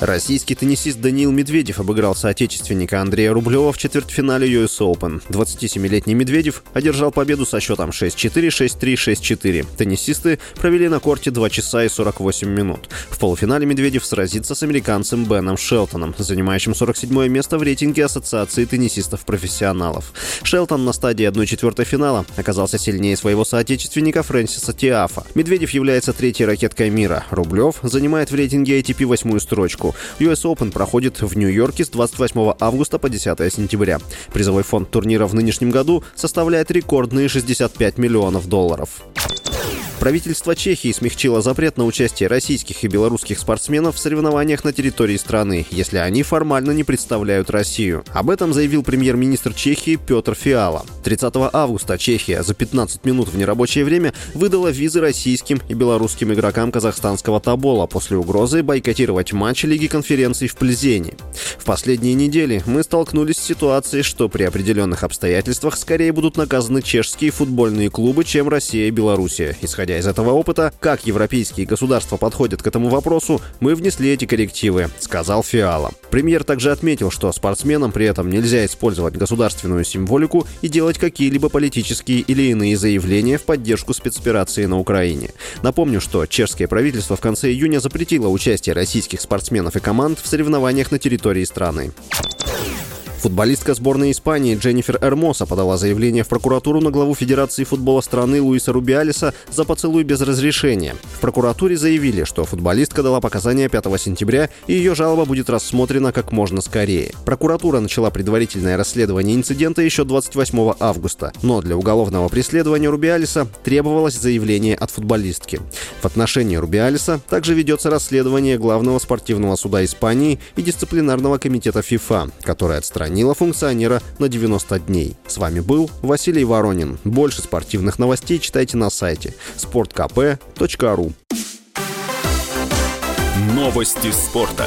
Российский теннисист Даниил Медведев обыграл соотечественника Андрея Рублева в четвертьфинале US Open. 27-летний Медведев одержал победу со счетом 6-4, 6-3, 6-4. Теннисисты провели на корте 2 часа и 48 минут. В полуфинале Медведев сразится с американцем Беном Шелтоном, занимающим 47 место в рейтинге Ассоциации теннисистов-профессионалов. Шелтон на стадии 1-4 финала оказался сильнее своего соотечественника Фрэнсиса Тиафа. Медведев является третьей ракеткой мира. Рублев занимает в рейтинге ATP восьмую строчку. US Open проходит в Нью-Йорке с 28 августа по 10 сентября. Призовой фонд турнира в нынешнем году составляет рекордные 65 миллионов долларов. Правительство Чехии смягчило запрет на участие российских и белорусских спортсменов в соревнованиях на территории страны, если они формально не представляют Россию. Об этом заявил премьер-министр Чехии Петр Фиала. 30 августа Чехия за 15 минут в нерабочее время выдала визы российским и белорусским игрокам казахстанского Табола после угрозы бойкотировать матч Лиги конференций в Пльзене. В последние недели мы столкнулись с ситуацией, что при определенных обстоятельствах скорее будут наказаны чешские футбольные клубы, чем Россия и Белоруссия, исходя Исходя из этого опыта, как европейские государства подходят к этому вопросу, мы внесли эти коррективы, сказал Фиала. Премьер также отметил, что спортсменам при этом нельзя использовать государственную символику и делать какие-либо политические или иные заявления в поддержку спецоперации на Украине. Напомню, что чешское правительство в конце июня запретило участие российских спортсменов и команд в соревнованиях на территории страны. Футболистка сборной Испании Дженнифер Эрмоса подала заявление в прокуратуру на главу Федерации футбола страны Луиса Рубиалиса за поцелуй без разрешения. В прокуратуре заявили, что футболистка дала показания 5 сентября, и ее жалоба будет рассмотрена как можно скорее. Прокуратура начала предварительное расследование инцидента еще 28 августа, но для уголовного преследования Рубиалиса требовалось заявление от футболистки. В отношении Рубиалиса также ведется расследование Главного спортивного суда Испании и дисциплинарного комитета ФИФА, который отстранил отстранила функционера на 90 дней. С вами был Василий Воронин. Больше спортивных новостей читайте на сайте sportkp.ru Новости спорта.